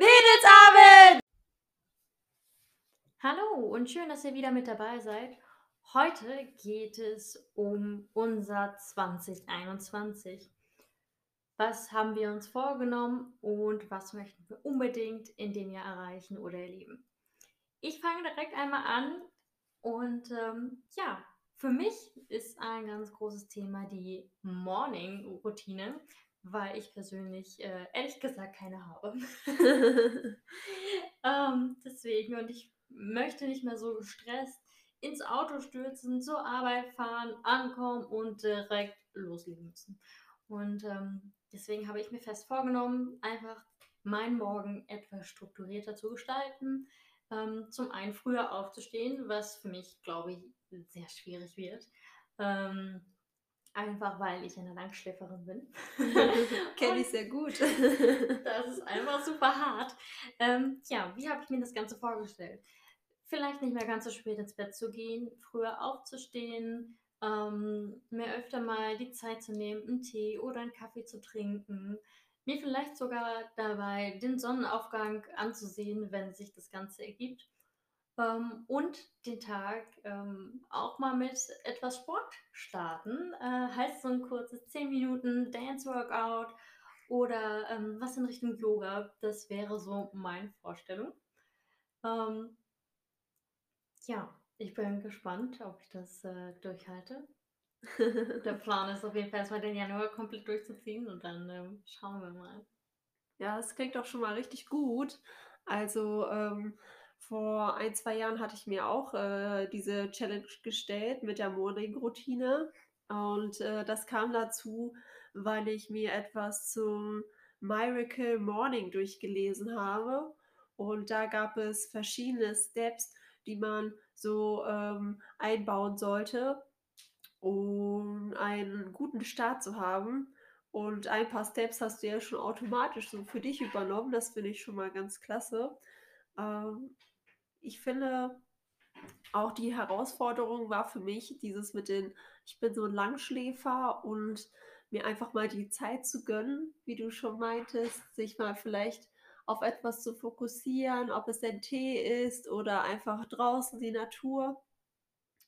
Mädelsabend! Hallo und schön, dass ihr wieder mit dabei seid. Heute geht es um unser 2021. Was haben wir uns vorgenommen und was möchten wir unbedingt in dem Jahr erreichen oder erleben? Ich fange direkt einmal an und ähm, ja, für mich ist ein ganz großes Thema die Morning-Routine, weil ich persönlich äh, ehrlich gesagt keine habe. ähm, deswegen und ich möchte nicht mehr so gestresst ins Auto stürzen, zur Arbeit fahren, ankommen und direkt loslegen müssen. Und ähm, deswegen habe ich mir fest vorgenommen, einfach meinen Morgen etwas strukturierter zu gestalten. Ähm, zum einen früher aufzustehen, was für mich, glaube ich, sehr schwierig wird. Ähm, einfach weil ich eine Langschläferin bin. Kenne ich sehr gut. das ist einfach super hart. Ähm, ja, wie habe ich mir das Ganze vorgestellt? Vielleicht nicht mehr ganz so spät ins Bett zu gehen, früher aufzustehen, ähm, mir öfter mal die Zeit zu nehmen, einen Tee oder einen Kaffee zu trinken, mir vielleicht sogar dabei den Sonnenaufgang anzusehen, wenn sich das Ganze ergibt. Ähm, und den Tag ähm, auch mal mit etwas Sport starten. Äh, heißt so ein kurzes 10 Minuten Dance Workout oder ähm, was in Richtung Yoga. Das wäre so meine Vorstellung. Ähm, ja, ich bin gespannt, ob ich das äh, durchhalte. Der Plan ist auf jeden Fall erstmal den Januar komplett durchzuziehen und dann ähm, schauen wir mal. Ja, das klingt doch schon mal richtig gut. Also, ähm, vor ein, zwei Jahren hatte ich mir auch äh, diese Challenge gestellt mit der Morning-Routine. Und äh, das kam dazu, weil ich mir etwas zum Miracle Morning durchgelesen habe. Und da gab es verschiedene Steps, die man so ähm, einbauen sollte, um einen guten Start zu haben. Und ein paar Steps hast du ja schon automatisch so für dich übernommen. Das finde ich schon mal ganz klasse. Ähm, ich finde, auch die Herausforderung war für mich dieses mit den, ich bin so ein Langschläfer und mir einfach mal die Zeit zu gönnen, wie du schon meintest, sich mal vielleicht auf etwas zu fokussieren, ob es ein Tee ist oder einfach draußen die Natur.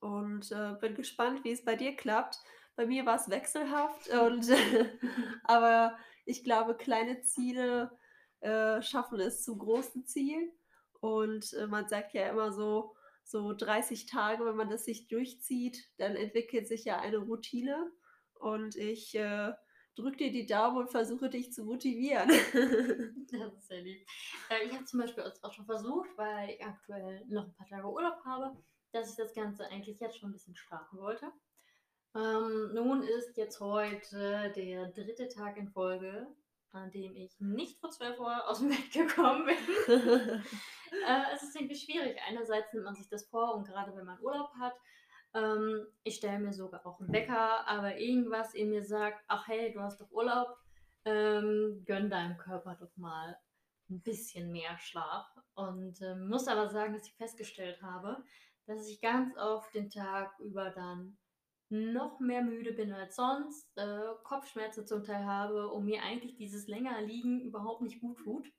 Und äh, bin gespannt, wie es bei dir klappt. Bei mir war es wechselhaft und aber ich glaube, kleine Ziele äh, schaffen es zu großen Zielen. Und äh, man sagt ja immer so, so 30 Tage, wenn man das sich durchzieht, dann entwickelt sich ja eine Routine. Und ich äh, drücke dir die Daumen und versuche dich zu motivieren. das ist sehr lieb. Äh, ich habe zum Beispiel auch schon versucht, weil ich aktuell noch ein paar Tage Urlaub habe, dass ich das Ganze eigentlich jetzt schon ein bisschen starten wollte. Ähm, nun ist jetzt heute der dritte Tag in Folge, an dem ich nicht vor 12 Uhr aus dem Bett gekommen bin. äh, es ist irgendwie schwierig. Einerseits nimmt man sich das vor und gerade wenn man Urlaub hat, ähm, ich stelle mir sogar auch einen Wecker, aber irgendwas in mir sagt, ach hey, du hast doch Urlaub, ähm, gönn deinem Körper doch mal ein bisschen mehr Schlaf. Und äh, muss aber sagen, dass ich festgestellt habe, dass ich ganz oft den Tag über dann noch mehr müde bin als sonst, äh, Kopfschmerzen zum Teil habe und mir eigentlich dieses länger Liegen überhaupt nicht gut tut.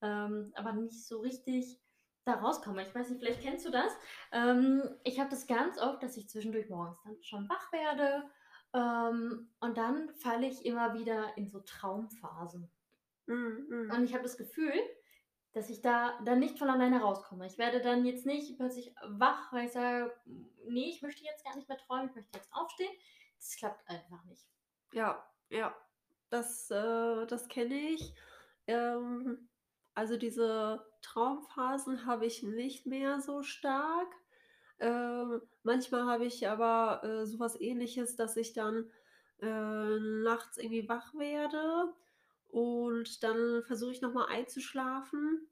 Ähm, aber nicht so richtig da rauskomme. Ich weiß nicht, vielleicht kennst du das. Ähm, ich habe das ganz oft, dass ich zwischendurch morgens dann schon wach werde ähm, und dann falle ich immer wieder in so Traumphasen. Mm, mm. Und ich habe das Gefühl, dass ich da dann nicht von alleine rauskomme. Ich werde dann jetzt nicht plötzlich wach, weil ich sage, nee, ich möchte jetzt gar nicht mehr träumen, ich möchte jetzt aufstehen. Das klappt einfach nicht. Ja, ja, das, äh, das kenne ich. Ähm, also diese Traumphasen habe ich nicht mehr so stark. Ähm, manchmal habe ich aber äh, sowas ähnliches, dass ich dann äh, nachts irgendwie wach werde und dann versuche ich nochmal einzuschlafen.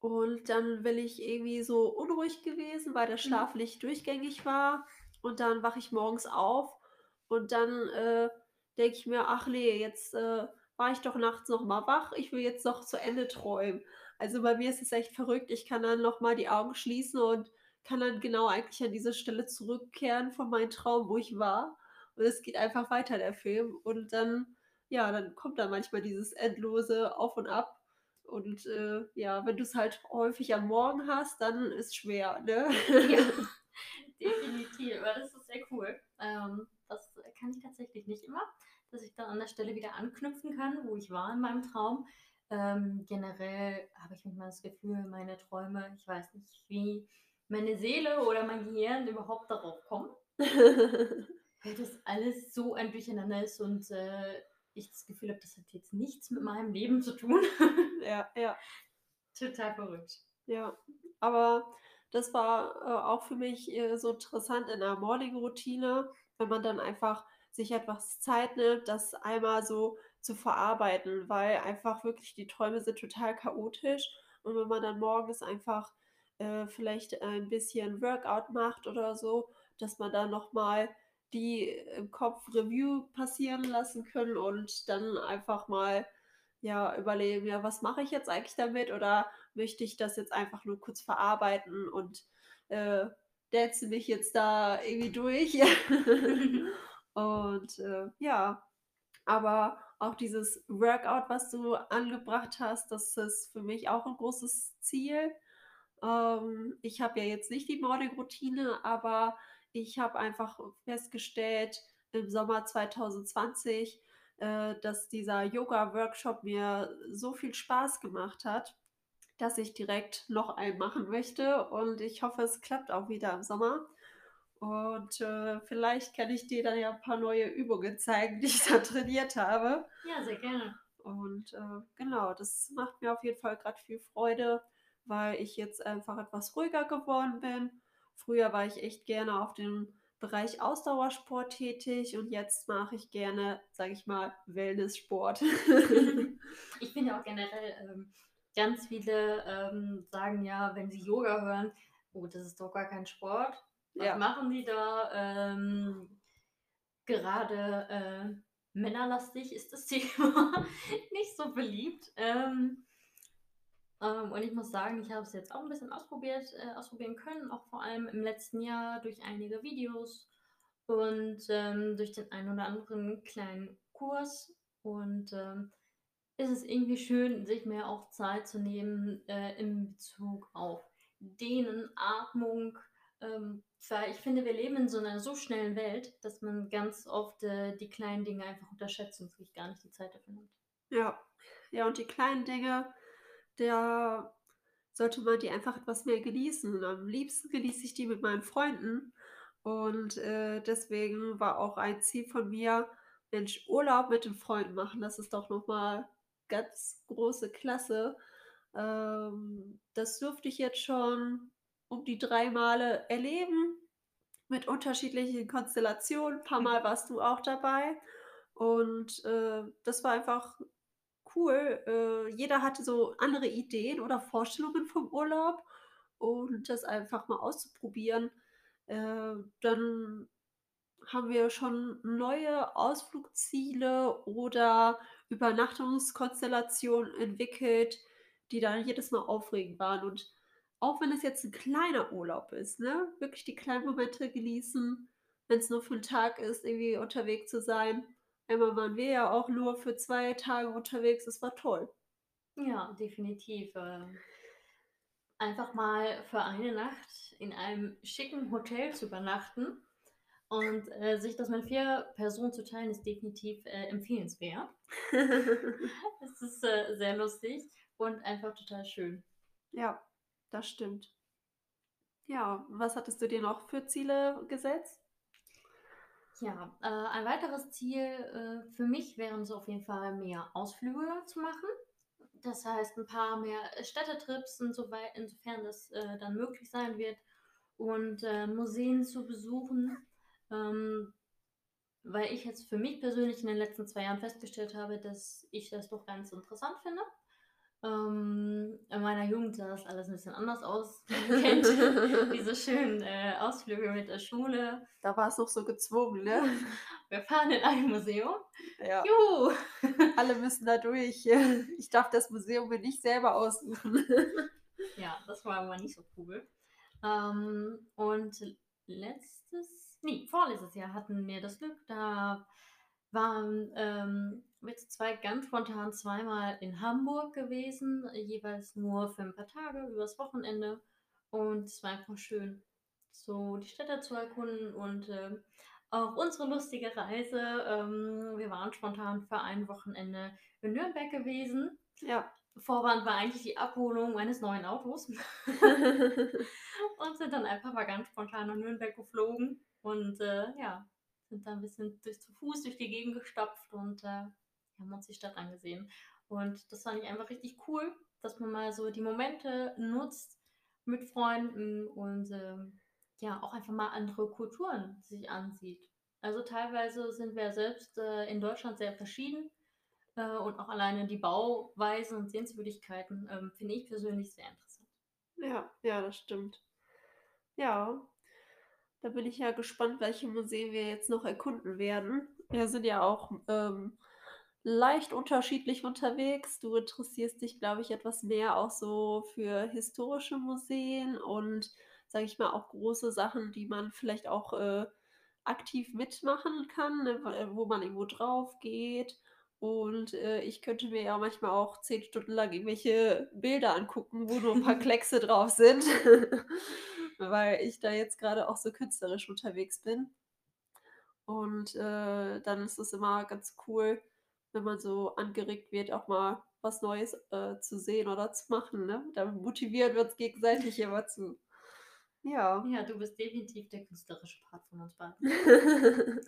Und dann bin ich irgendwie so unruhig gewesen, weil der mhm. Schlaf nicht durchgängig war. Und dann wache ich morgens auf und dann äh, denke ich mir, ach nee, jetzt äh, war ich doch nachts noch mal wach, ich will jetzt noch zu Ende träumen. Also bei mir ist es echt verrückt. Ich kann dann noch mal die Augen schließen und kann dann genau eigentlich an diese Stelle zurückkehren von meinem Traum, wo ich war. Und es geht einfach weiter, der Film. Und dann, ja, dann kommt da manchmal dieses endlose Auf und Ab. Und äh, ja, wenn du es halt häufig am Morgen hast, dann ist schwer, ne? Ja, definitiv. Aber das ist sehr cool. Ähm, das kann ich tatsächlich nicht immer, dass ich dann an der Stelle wieder anknüpfen kann, wo ich war in meinem Traum. Ähm, generell habe ich manchmal das Gefühl, meine Träume, ich weiß nicht, wie meine Seele oder mein Gehirn überhaupt darauf kommen. weil das alles so ein Durcheinander ist und äh, ich das Gefühl habe, das hat jetzt nichts mit meinem Leben zu tun. ja, ja. Total verrückt. Ja, aber das war äh, auch für mich äh, so interessant in der Morning-Routine, wenn man dann einfach sich etwas Zeit nimmt, das einmal so zu verarbeiten, weil einfach wirklich die Träume sind total chaotisch und wenn man dann morgens einfach äh, vielleicht ein bisschen Workout macht oder so, dass man dann nochmal die im Kopf Review passieren lassen können und dann einfach mal ja überlegen, ja, was mache ich jetzt eigentlich damit oder möchte ich das jetzt einfach nur kurz verarbeiten und äh, dance mich jetzt da irgendwie durch. und äh, ja, aber auch dieses Workout, was du angebracht hast, das ist für mich auch ein großes Ziel. Ähm, ich habe ja jetzt nicht die Morning-Routine, aber ich habe einfach festgestellt im Sommer 2020, äh, dass dieser Yoga-Workshop mir so viel Spaß gemacht hat, dass ich direkt noch einen machen möchte. Und ich hoffe, es klappt auch wieder im Sommer. Und äh, vielleicht kann ich dir dann ja ein paar neue Übungen zeigen, die ich da trainiert habe. Ja, sehr gerne. Und äh, genau, das macht mir auf jeden Fall gerade viel Freude, weil ich jetzt einfach etwas ruhiger geworden bin Früher war ich echt gerne auf dem Bereich Ausdauersport tätig und jetzt mache ich gerne, sage ich mal, Wellnesssport. ich finde auch generell, ähm, ganz viele ähm, sagen ja, wenn sie Yoga hören, oh, das ist doch gar kein Sport. Was ja. machen die da? Ähm, gerade äh, männerlastig ist das Thema nicht so beliebt. Ähm, ähm, und ich muss sagen, ich habe es jetzt auch ein bisschen ausprobiert, äh, ausprobieren können, auch vor allem im letzten Jahr durch einige Videos und ähm, durch den einen oder anderen kleinen Kurs. Und ähm, ist es irgendwie schön, sich mehr auch Zeit zu nehmen äh, in Bezug auf Dehnen, Atmung. Ähm, weil ich finde, wir leben in so einer so schnellen Welt, dass man ganz oft äh, die kleinen Dinge einfach unterschätzt und sich gar nicht die Zeit dafür nimmt. Ja, ja, und die kleinen Dinge, der sollte man die einfach etwas mehr genießen. Am liebsten genieße ich die mit meinen Freunden. Und äh, deswegen war auch ein Ziel von mir, Mensch, Urlaub mit den Freunden machen. Das ist doch nochmal ganz große Klasse. Ähm, das durfte ich jetzt schon um die drei Male erleben mit unterschiedlichen Konstellationen. Ein paar. Mal warst du auch dabei. Und äh, das war einfach cool. Äh, jeder hatte so andere Ideen oder Vorstellungen vom Urlaub und das einfach mal auszuprobieren. Äh, dann haben wir schon neue Ausflugsziele oder Übernachtungskonstellationen entwickelt, die dann jedes Mal aufregend waren. Und auch wenn es jetzt ein kleiner Urlaub ist, ne, wirklich die kleinen Momente genießen, wenn es nur für einen Tag ist, irgendwie unterwegs zu sein Einmal waren wir ja auch nur für zwei Tage unterwegs. Es war toll. Ja, definitiv. Ähm, einfach mal für eine Nacht in einem schicken Hotel zu übernachten und äh, sich das mit vier Personen zu teilen, ist definitiv äh, empfehlenswert. es ist äh, sehr lustig und einfach total schön. Ja, das stimmt. Ja, was hattest du dir noch für Ziele gesetzt? Ja, äh, ein weiteres Ziel äh, für mich wären so auf jeden Fall mehr Ausflüge zu machen. Das heißt, ein paar mehr Städtetrips, insoweit, insofern das äh, dann möglich sein wird, und äh, Museen zu besuchen. Ähm, weil ich jetzt für mich persönlich in den letzten zwei Jahren festgestellt habe, dass ich das doch ganz interessant finde. Ähm, in meiner Jugend sah das alles ein bisschen anders aus. Kennt diese schönen äh, Ausflüge mit der Schule. Da war es noch so gezwungen, ne? Wir fahren in ein Museum. Ja. Juhu! Alle müssen da durch. Ich darf das Museum mir nicht selber aussuchen. ja, das war aber nicht so cool. Ähm, und letztes, nee, vorletztes Jahr hatten wir das Glück, da waren ähm, wir zu zweit ganz spontan zweimal in Hamburg gewesen, jeweils nur für ein paar Tage, übers Wochenende. Und es war einfach schön, so die Städte zu erkunden und äh, auch unsere lustige Reise. Ähm, wir waren spontan für ein Wochenende in Nürnberg gewesen. Ja. Vorwand war eigentlich die Abholung meines neuen Autos. und sind dann einfach mal ganz spontan nach Nürnberg geflogen und äh, ja, sind dann ein bisschen durch zu Fuß durch die Gegend gestapft und äh, haben uns die Stadt angesehen. Und das fand ich einfach richtig cool, dass man mal so die Momente nutzt mit Freunden und ähm, ja, auch einfach mal andere Kulturen sich ansieht. Also teilweise sind wir selbst äh, in Deutschland sehr verschieden äh, und auch alleine die Bauweisen und Sehenswürdigkeiten ähm, finde ich persönlich sehr interessant. Ja, ja, das stimmt. Ja, da bin ich ja gespannt, welche Museen wir jetzt noch erkunden werden. Wir sind ja auch ähm, leicht unterschiedlich unterwegs. Du interessierst dich, glaube ich, etwas mehr auch so für historische Museen und, sage ich mal, auch große Sachen, die man vielleicht auch äh, aktiv mitmachen kann, ne, äh, wo man irgendwo drauf geht. Und äh, ich könnte mir ja manchmal auch zehn Stunden lang irgendwelche Bilder angucken, wo nur ein paar Kleckse drauf sind, weil ich da jetzt gerade auch so künstlerisch unterwegs bin. Und äh, dann ist es immer ganz cool, wenn man so angeregt wird, auch mal was Neues äh, zu sehen oder zu machen. Ne? Da motivieren wir uns gegenseitig immer zu. Ja. Ja, du bist definitiv der künstlerische Part von uns beiden.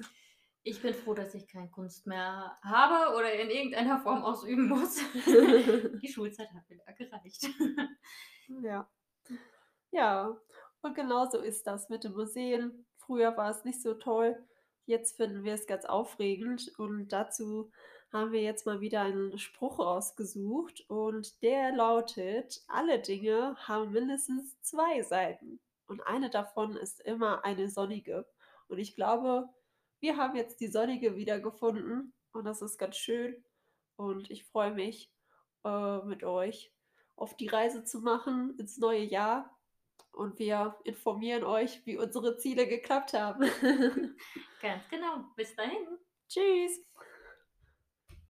ich bin froh, dass ich keine Kunst mehr habe oder in irgendeiner Form ausüben muss. Die Schulzeit hat wieder gereicht. ja. Ja, und genau so ist das mit den Museen. Früher war es nicht so toll. Jetzt finden wir es ganz aufregend und dazu haben wir jetzt mal wieder einen Spruch ausgesucht und der lautet, alle Dinge haben mindestens zwei Seiten und eine davon ist immer eine sonnige. Und ich glaube, wir haben jetzt die sonnige wieder gefunden und das ist ganz schön und ich freue mich äh, mit euch auf die Reise zu machen ins neue Jahr und wir informieren euch, wie unsere Ziele geklappt haben. Ganz genau. Bis dahin. Tschüss.